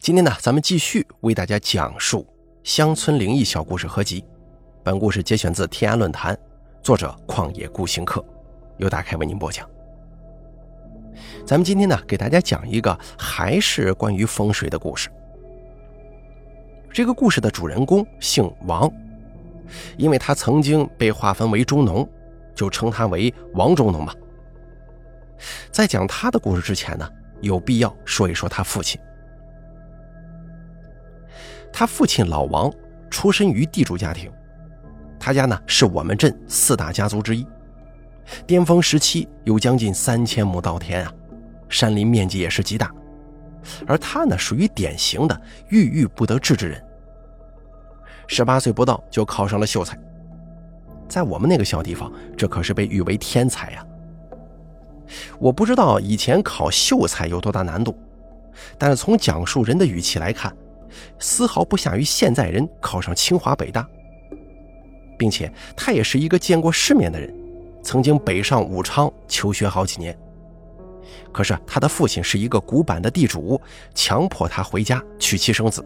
今天呢，咱们继续为大家讲述乡村灵异小故事合集。本故事节选自天涯论坛，作者旷野孤行客，由大开为您播讲。咱们今天呢，给大家讲一个还是关于风水的故事。这个故事的主人公姓王，因为他曾经被划分为中农，就称他为王中农吧。在讲他的故事之前呢，有必要说一说他父亲。他父亲老王出身于地主家庭，他家呢是我们镇四大家族之一，巅峰时期有将近三千亩稻田啊，山林面积也是极大，而他呢属于典型的郁郁不得志之人。十八岁不到就考上了秀才，在我们那个小地方，这可是被誉为天才呀。我不知道以前考秀才有多大难度，但是从讲述人的语气来看。丝毫不下于现在人考上清华北大，并且他也是一个见过世面的人，曾经北上武昌求学好几年。可是他的父亲是一个古板的地主，强迫他回家娶妻生子，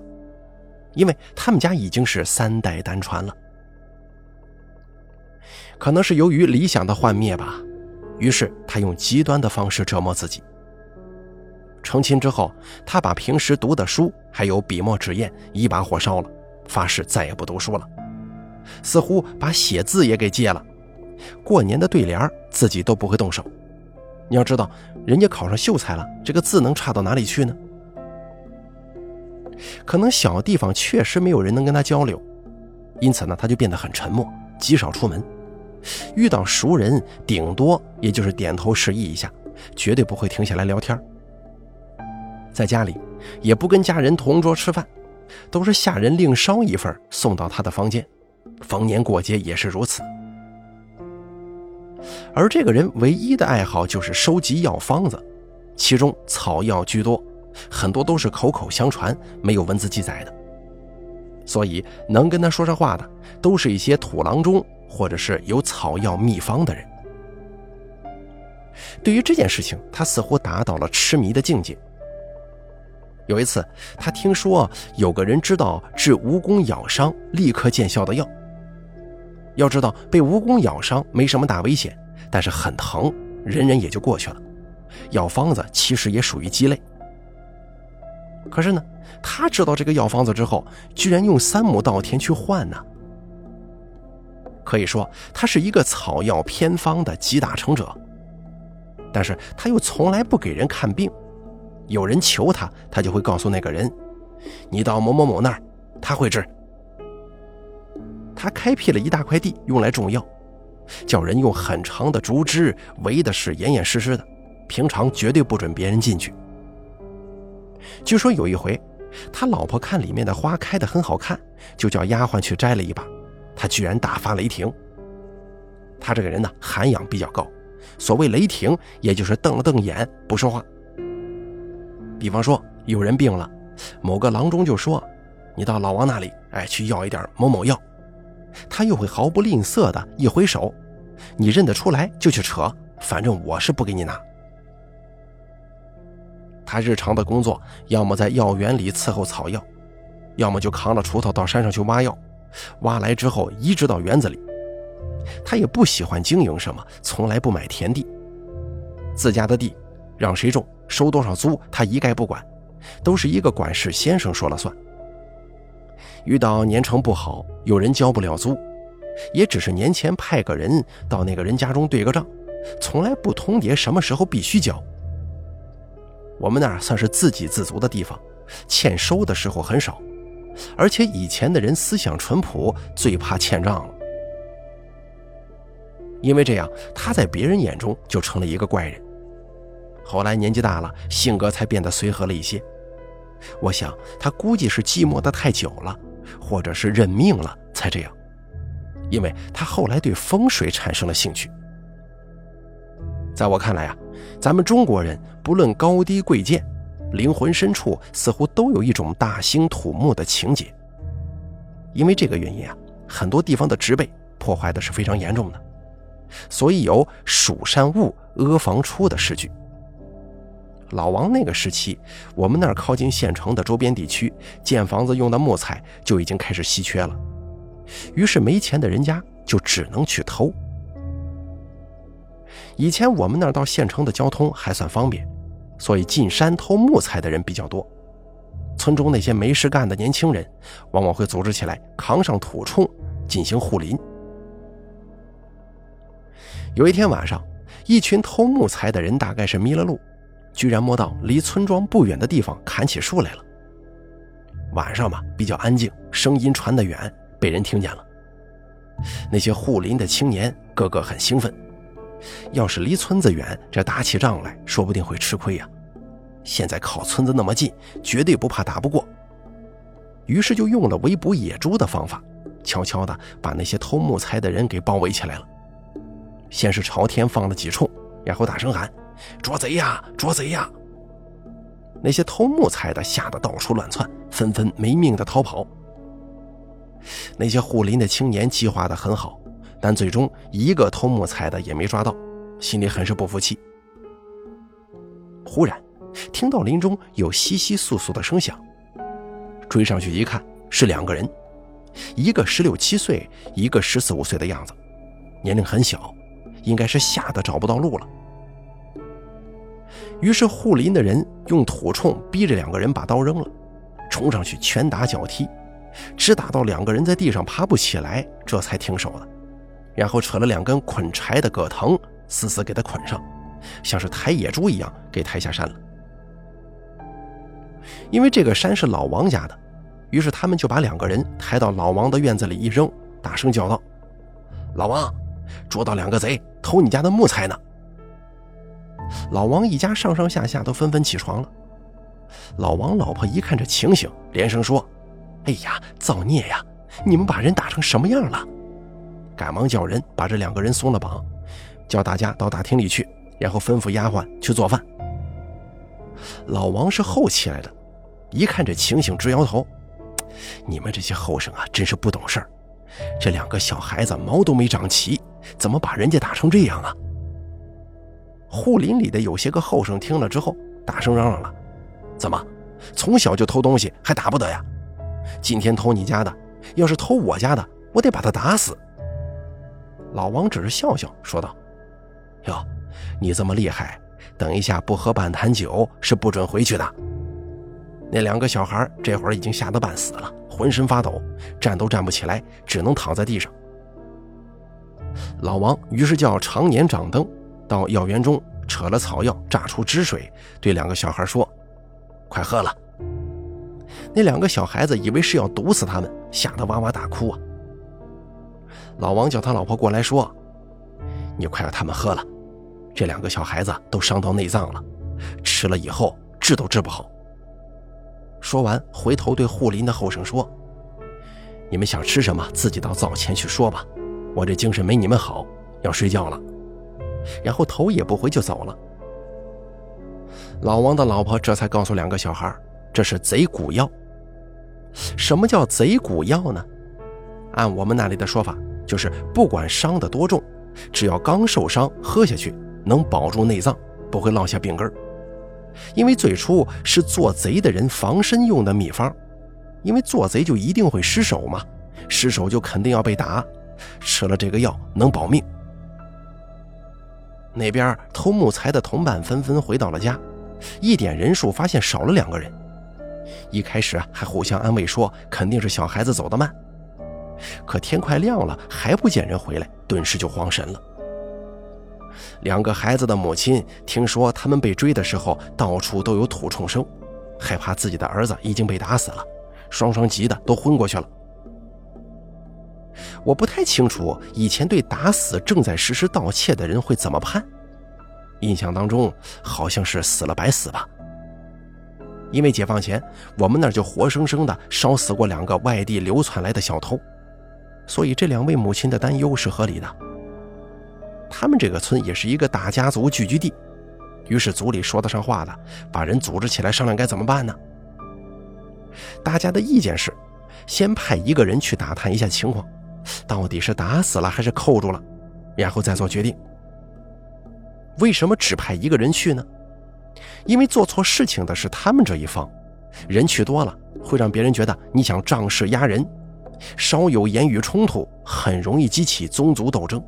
因为他们家已经是三代单传了。可能是由于理想的幻灭吧，于是他用极端的方式折磨自己。成亲之后，他把平时读的书还有笔墨纸砚一把火烧了，发誓再也不读书了，似乎把写字也给戒了。过年的对联自己都不会动手。你要知道，人家考上秀才了，这个字能差到哪里去呢？可能小地方确实没有人能跟他交流，因此呢，他就变得很沉默，极少出门。遇到熟人，顶多也就是点头示意一下，绝对不会停下来聊天。在家里，也不跟家人同桌吃饭，都是下人另烧一份送到他的房间。逢年过节也是如此。而这个人唯一的爱好就是收集药方子，其中草药居多，很多都是口口相传，没有文字记载的。所以能跟他说上话的，都是一些土郎中或者是有草药秘方的人。对于这件事情，他似乎达到了痴迷的境界。有一次，他听说有个人知道治蜈蚣咬伤立刻见效的药。要知道，被蜈蚣咬伤没什么大危险，但是很疼，忍忍也就过去了。药方子其实也属于鸡肋。可是呢，他知道这个药方子之后，居然用三亩稻田去换呢。可以说，他是一个草药偏方的集大成者。但是他又从来不给人看病。有人求他，他就会告诉那个人：“你到某某某那儿，他会治。”他开辟了一大块地用来种药，叫人用很长的竹枝围的是严严实实的，平常绝对不准别人进去。据说有一回，他老婆看里面的花开得很好看，就叫丫鬟去摘了一把，他居然大发雷霆。他这个人呢，涵养比较高，所谓雷霆，也就是瞪了瞪眼不说话。比方说，有人病了，某个郎中就说：“你到老王那里，哎，去要一点某某药。”他又会毫不吝啬的一挥手：“你认得出来就去扯，反正我是不给你拿。”他日常的工作，要么在药园里伺候草药，要么就扛着锄头到山上去挖药，挖来之后移植到园子里。他也不喜欢经营什么，从来不买田地，自家的地让谁种。收多少租，他一概不管，都是一个管事先生说了算。遇到年成不好，有人交不了租，也只是年前派个人到那个人家中对个账，从来不通牒什么时候必须交。我们那儿算是自给自足的地方，欠收的时候很少，而且以前的人思想淳朴，最怕欠账了。因为这样，他在别人眼中就成了一个怪人。后来年纪大了，性格才变得随和了一些。我想他估计是寂寞的太久了，或者是认命了才这样。因为他后来对风水产生了兴趣。在我看来啊，咱们中国人不论高低贵贱，灵魂深处似乎都有一种大兴土木的情节。因为这个原因啊，很多地方的植被破坏的是非常严重的，所以有“蜀山兀，阿房出”的诗句。老王那个时期，我们那儿靠近县城的周边地区，建房子用的木材就已经开始稀缺了。于是没钱的人家就只能去偷。以前我们那儿到县城的交通还算方便，所以进山偷木材的人比较多。村中那些没事干的年轻人，往往会组织起来扛上土铳进行护林。有一天晚上，一群偷木材的人大概是迷了路。居然摸到离村庄不远的地方砍起树来了。晚上嘛，比较安静，声音传得远，被人听见了。那些护林的青年个个很兴奋。要是离村子远，这打起仗来说不定会吃亏呀。现在靠村子那么近，绝对不怕打不过。于是就用了围捕野猪的方法，悄悄地把那些偷木材的人给包围起来了。先是朝天放了几冲，然后大声喊。捉贼呀！捉贼呀！那些偷木材的吓得到处乱窜，纷纷没命的逃跑。那些护林的青年计划的很好，但最终一个偷木材的也没抓到，心里很是不服气。忽然，听到林中有窸窸窣窣的声响，追上去一看，是两个人，一个十六七岁，一个十四五岁的样子，年龄很小，应该是吓得找不到路了。于是护林的人用土铳逼着两个人把刀扔了，冲上去拳打脚踢，直打到两个人在地上爬不起来，这才停手了。然后扯了两根捆柴的葛藤，死死给他捆上，像是抬野猪一样给抬下山了。因为这个山是老王家的，于是他们就把两个人抬到老王的院子里一扔，大声叫道：“老王，捉到两个贼，偷你家的木材呢！”老王一家上上下下都纷纷起床了。老王老婆一看这情形，连声说：“哎呀，造孽呀！你们把人打成什么样了？”赶忙叫人把这两个人松了绑，叫大家到大厅里去，然后吩咐丫鬟去做饭。老王是后起来的，一看这情形直摇头：“你们这些后生啊，真是不懂事儿！这两个小孩子毛都没长齐，怎么把人家打成这样啊？”护林里的有些个后生听了之后，大声嚷嚷了：“怎么，从小就偷东西还打不得呀？今天偷你家的，要是偷我家的，我得把他打死。”老王只是笑笑说道：“哟，你这么厉害，等一下不喝半坛酒是不准回去的。”那两个小孩这会儿已经吓得半死了，浑身发抖，站都站不起来，只能躺在地上。老王于是叫常年掌灯。到药园中扯了草药，榨出汁水，对两个小孩说：“快喝了。”那两个小孩子以为是要毒死他们，吓得哇哇大哭啊。老王叫他老婆过来说：“你快让他们喝了，这两个小孩子都伤到内脏了，吃了以后治都治不好。”说完，回头对护林的后生说：“你们想吃什么，自己到灶前去说吧，我这精神没你们好，要睡觉了。”然后头也不回就走了。老王的老婆这才告诉两个小孩，这是贼骨药。什么叫贼骨药呢？按我们那里的说法，就是不管伤得多重，只要刚受伤，喝下去能保住内脏，不会落下病根因为最初是做贼的人防身用的秘方，因为做贼就一定会失手嘛，失手就肯定要被打，吃了这个药能保命。那边偷木材的同伴纷纷回到了家，一点人数发现少了两个人。一开始还互相安慰说肯定是小孩子走得慢，可天快亮了还不见人回来，顿时就慌神了。两个孩子的母亲听说他们被追的时候到处都有土冲声，害怕自己的儿子已经被打死了，双双急得都昏过去了。我不太清楚以前对打死正在实施盗窃的人会怎么判，印象当中好像是死了白死吧。因为解放前我们那儿就活生生的烧死过两个外地流窜来的小偷，所以这两位母亲的担忧是合理的。他们这个村也是一个大家族聚居地，于是族里说得上话的把人组织起来商量该怎么办呢？大家的意见是，先派一个人去打探一下情况。到底是打死了还是扣住了，然后再做决定。为什么只派一个人去呢？因为做错事情的是他们这一方，人去多了会让别人觉得你想仗势压人，稍有言语冲突，很容易激起宗族斗争。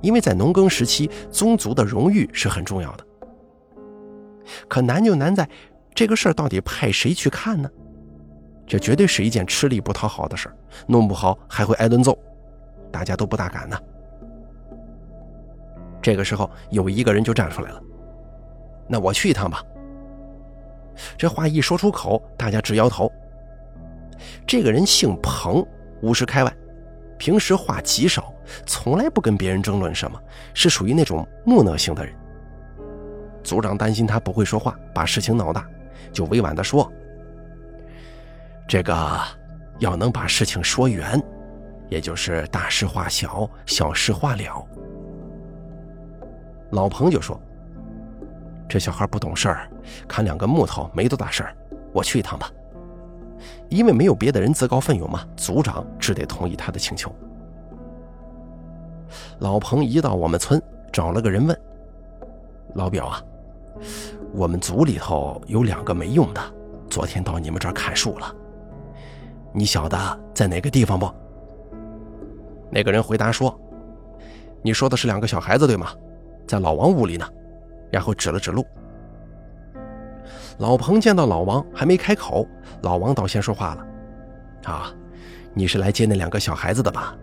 因为在农耕时期，宗族的荣誉是很重要的。可难就难在，这个事儿到底派谁去看呢？这绝对是一件吃力不讨好的事，弄不好还会挨顿揍，大家都不大敢呢。这个时候，有一个人就站出来了：“那我去一趟吧。”这话一说出口，大家直摇头。这个人姓彭，五十开外，平时话极少，从来不跟别人争论什么，是属于那种木讷型的人。组长担心他不会说话，把事情闹大，就委婉地说：“这个要能把事情说圆，也就是大事化小，小事化了。”老彭就说：“这小孩不懂事儿，砍两根木头没多大事儿，我去一趟吧。”因为没有别的人自告奋勇嘛，族长只得同意他的请求。老彭一到我们村，找了个人问：“老表啊，我们族里头有两个没用的，昨天到你们这儿砍树了，你晓得在哪个地方不？”那个人回答说：“你说的是两个小孩子对吗？在老王屋里呢。”然后指了指路。老彭见到老王还没开口，老王倒先说话了：“啊，你是来接那两个小孩子的吧？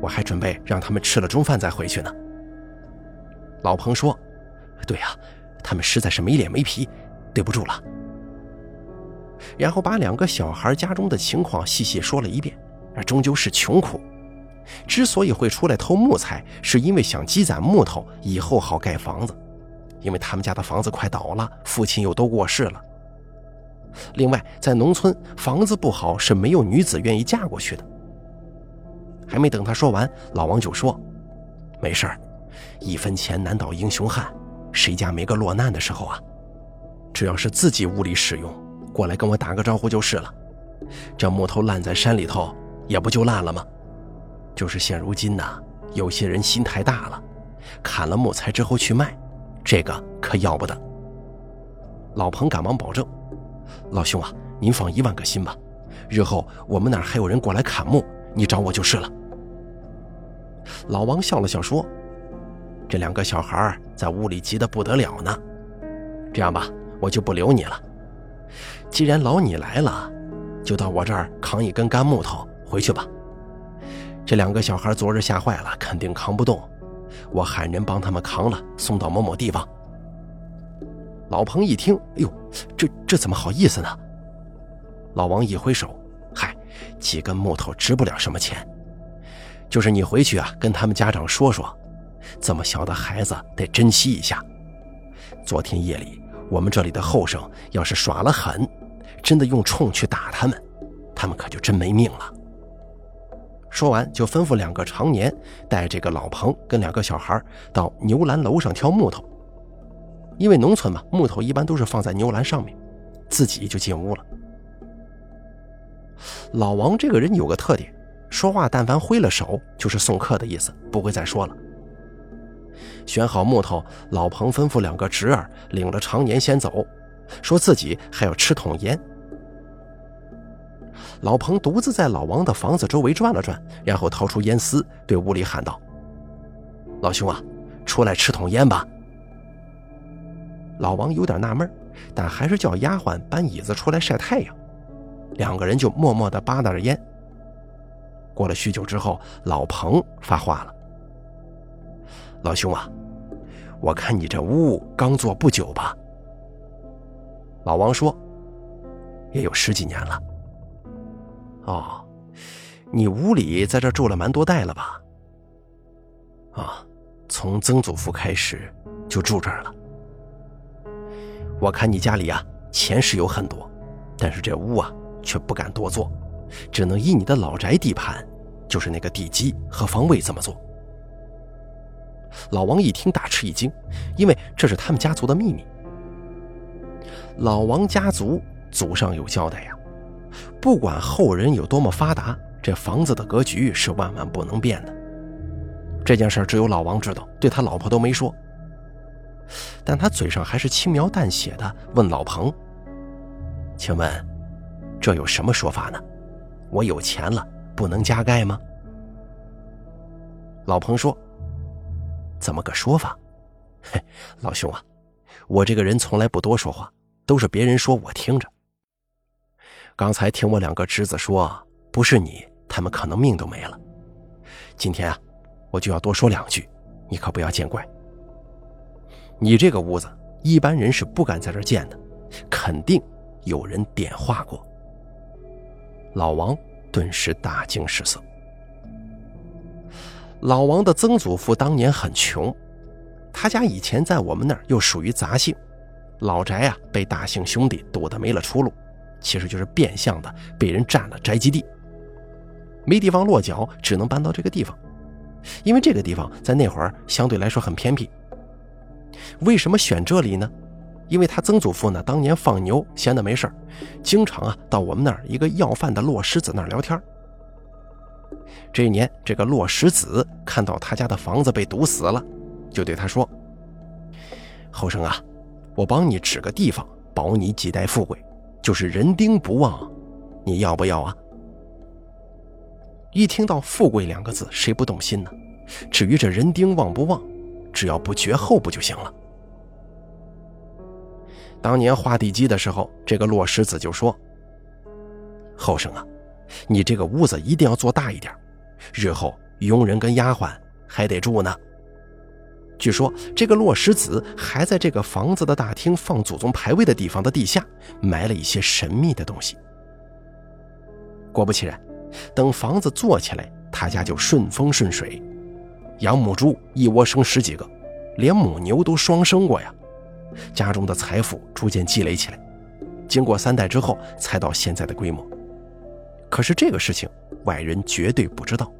我还准备让他们吃了中饭再回去呢。”老彭说：“对呀，他们实在是没脸没皮，对不住了。”然后把两个小孩家中的情况细细说了一遍。终究是穷苦，之所以会出来偷木材，是因为想积攒木头，以后好盖房子。因为他们家的房子快倒了，父亲又都过世了。另外，在农村，房子不好是没有女子愿意嫁过去的。还没等他说完，老王就说：“没事儿，一分钱难倒英雄汉，谁家没个落难的时候啊？只要是自己屋里使用，过来跟我打个招呼就是了。这木头烂在山里头，也不就烂了吗？就是现如今呐，有些人心太大了，砍了木材之后去卖。”这个可要不得。老彭赶忙保证：“老兄啊，您放一万个心吧，日后我们那儿还有人过来砍木，你找我就是了。”老王笑了笑说：“这两个小孩在屋里急得不得了呢。这样吧，我就不留你了。既然老你来了，就到我这儿扛一根干木头回去吧。这两个小孩昨日吓坏了，肯定扛不动。”我喊人帮他们扛了，送到某某地方。老彭一听，哎呦，这这怎么好意思呢？老王一挥手，嗨，几根木头值不了什么钱，就是你回去啊，跟他们家长说说，这么小的孩子得珍惜一下。昨天夜里，我们这里的后生要是耍了狠，真的用冲去打他们，他们可就真没命了。说完，就吩咐两个常年带这个老彭跟两个小孩到牛栏楼上挑木头。因为农村嘛，木头一般都是放在牛栏上面，自己就进屋了。老王这个人有个特点，说话但凡挥了手，就是送客的意思，不会再说了。选好木头，老彭吩咐两个侄儿领着常年先走，说自己还要吃桶烟。老彭独自在老王的房子周围转了转，然后掏出烟丝，对屋里喊道：“老兄啊，出来吃桶烟吧。”老王有点纳闷，但还是叫丫鬟搬椅子出来晒太阳。两个人就默默地扒拉着烟。过了许久之后，老彭发话了：“老兄啊，我看你这屋刚做不久吧？”老王说：“也有十几年了。”哦，你屋里在这住了蛮多代了吧？啊，从曾祖父开始就住这儿了。我看你家里啊，钱是有很多，但是这屋啊却不敢多做，只能依你的老宅地盘，就是那个地基和方位这么做。老王一听大吃一惊，因为这是他们家族的秘密。老王家族祖上有交代呀。不管后人有多么发达，这房子的格局是万万不能变的。这件事只有老王知道，对他老婆都没说。但他嘴上还是轻描淡写的问老彭：“请问，这有什么说法呢？我有钱了，不能加盖吗？”老彭说：“怎么个说法？嘿，老兄啊，我这个人从来不多说话，都是别人说我听着。刚才听我两个侄子说，不是你，他们可能命都没了。今天啊，我就要多说两句，你可不要见怪。你这个屋子，一般人是不敢在这建的，肯定有人点化过。”老王顿时大惊失色。老王的曾祖父当年很穷，他家以前在我们那儿又属于杂姓，老宅啊被大姓兄弟堵得没了出路，其实就是变相的被人占了宅基地，没地方落脚，只能搬到这个地方。因为这个地方在那会儿相对来说很偏僻。为什么选这里呢？因为他曾祖父呢当年放牛闲的没事经常啊到我们那儿一个要饭的落石子那儿聊天。这一年，这个落石子看到他家的房子被堵死了，就对他说：“后生啊，我帮你指个地方，保你几代富贵，就是人丁不旺，你要不要啊？”一听到“富贵”两个字，谁不动心呢？至于这人丁旺不旺，只要不绝后不就行了？当年画地基的时候，这个落石子就说：“后生啊。”你这个屋子一定要做大一点，日后佣人跟丫鬟还得住呢。据说这个落石子还在这个房子的大厅放祖宗牌位的地方的地下埋了一些神秘的东西。果不其然，等房子做起来，他家就顺风顺水，养母猪一窝生十几个，连母牛都双生过呀。家中的财富逐渐积累起来，经过三代之后，才到现在的规模。可是这个事情，外人绝对不知道。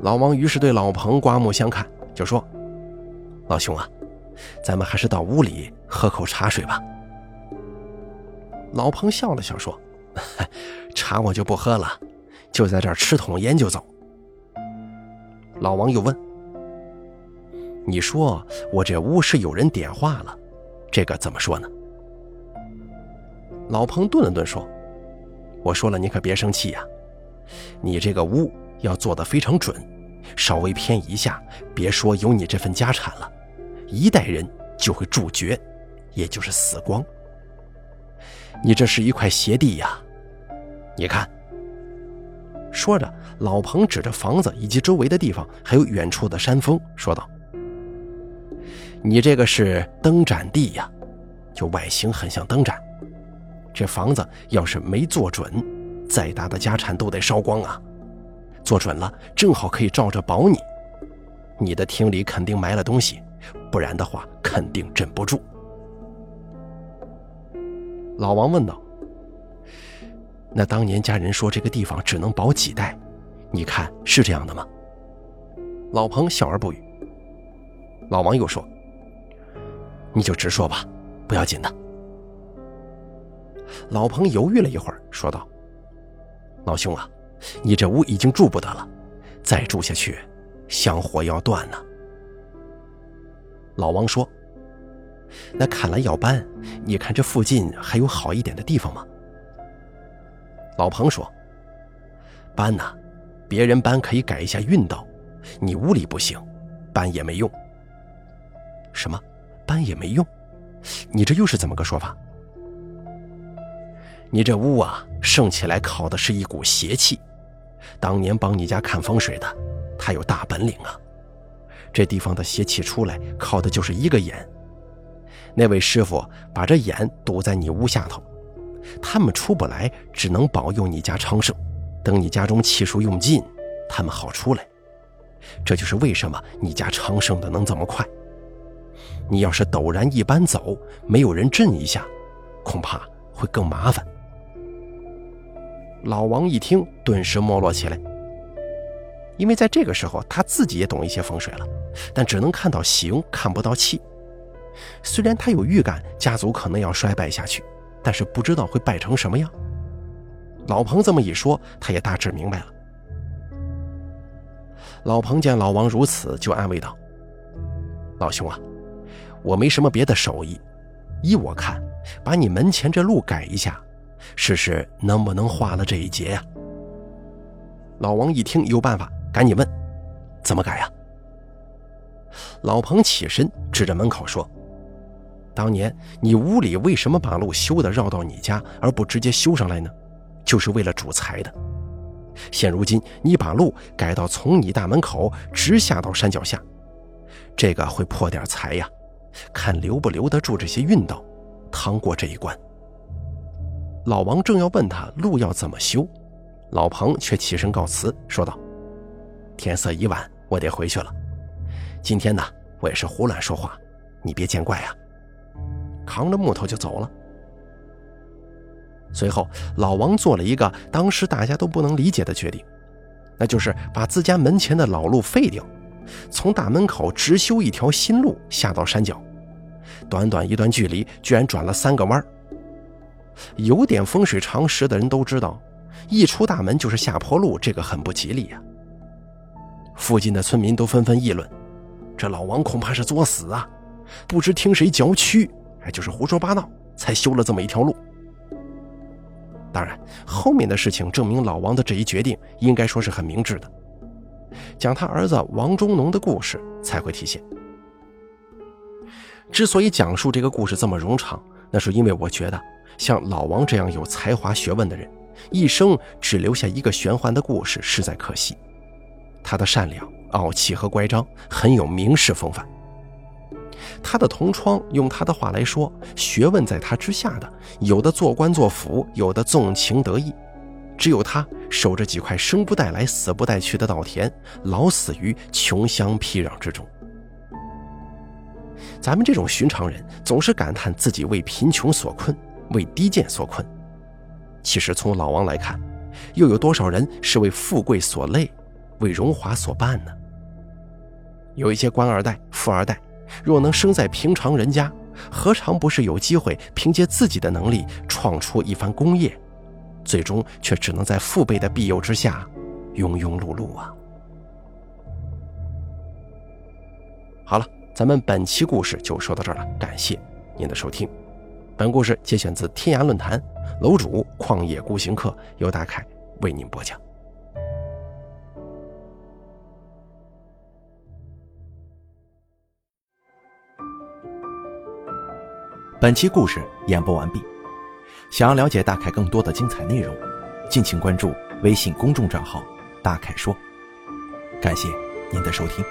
老王于是对老彭刮目相看，就说：“老兄啊，咱们还是到屋里喝口茶水吧。”老彭笑了笑说：“茶我就不喝了，就在这儿吃桶烟就走。”老王又问：“你说我这屋是有人点化了，这个怎么说呢？”老彭顿了顿说。我说了，你可别生气呀。你这个屋要做的非常准，稍微偏移一下，别说有你这份家产了，一代人就会注绝，也就是死光。你这是一块邪地呀！你看。说着，老彭指着房子以及周围的地方，还有远处的山峰，说道：“你这个是灯盏地呀，就外形很像灯盏。”这房子要是没做准，再大的家产都得烧光啊！做准了，正好可以照着保你。你的厅里肯定埋了东西，不然的话肯定镇不住。老王问道：“那当年家人说这个地方只能保几代，你看是这样的吗？”老彭笑而不语。老王又说：“你就直说吧，不要紧的。”老彭犹豫了一会儿，说道：“老兄啊，你这屋已经住不得了，再住下去，香火要断呢。”老王说：“那看来要搬，你看这附近还有好一点的地方吗？”老彭说：“搬呐，别人搬可以改一下运道，你屋里不行，搬也没用。”什么？搬也没用？你这又是怎么个说法？你这屋啊，生起来靠的是一股邪气。当年帮你家看风水的，他有大本领啊。这地方的邪气出来，靠的就是一个眼。那位师傅把这眼堵在你屋下头，他们出不来，只能保佑你家昌盛。等你家中气数用尽，他们好出来。这就是为什么你家昌盛的能这么快。你要是陡然一搬走，没有人镇一下，恐怕会更麻烦。老王一听，顿时没落起来。因为在这个时候，他自己也懂一些风水了，但只能看到形，看不到气。虽然他有预感家族可能要衰败下去，但是不知道会败成什么样。老彭这么一说，他也大致明白了。老彭见老王如此，就安慰道：“老兄啊，我没什么别的手艺，依我看，把你门前这路改一下，试试能不能化了这一劫呀？”老王一听有办法，赶紧问：“怎么改呀？”老彭起身指着门口说：“当年你屋里为什么把路修的绕到你家，而不直接修上来呢？就是为了主财的。现如今你把路改到从你大门口直下到山脚下，这个会破点财呀，看留不留得住这些运道，趟过这一关。”老王正要问他路要怎么修，老彭却起身告辞，说道：“天色已晚，我得回去了。”今天呢，我也是胡乱说话，你别见怪啊。扛着木头就走了。随后，老王做了一个当时大家都不能理解的决定，那就是把自家门前的老路废掉，从大门口直修一条新路下到山脚。短短一段距离，居然转了三个弯儿有点风水常识的人都知道，一出大门就是下坡路，这个很不吉利呀。附近的村民都纷纷议论。这老王恐怕是作死啊！不知听谁嚼蛆，哎，就是胡说八道，才修了这么一条路。当然，后面的事情证明老王的这一决定应该说是很明智的。讲他儿子王中农的故事才会体现。之所以讲述这个故事这么冗长，那是因为我觉得像老王这样有才华学问的人，一生只留下一个玄幻的故事，实在可惜。他的善良。傲气和乖张，很有名士风范。他的同窗用他的话来说，学问在他之下的，有的做官做府，有的纵情得意，只有他守着几块生不带来、死不带去的稻田，老死于穷乡僻壤之中。咱们这种寻常人，总是感叹自己为贫穷所困，为低贱所困。其实从老王来看，又有多少人是为富贵所累，为荣华所绊呢？有一些官二代、富二代，若能生在平常人家，何尝不是有机会凭借自己的能力创出一番功业？最终却只能在父辈的庇佑之下，庸庸碌碌啊！好了，咱们本期故事就说到这儿了，感谢您的收听。本故事节选自天涯论坛，楼主旷野孤行客由大凯为您播讲。本期故事演播完毕。想要了解大凯更多的精彩内容，敬请关注微信公众账号“大凯说”。感谢您的收听。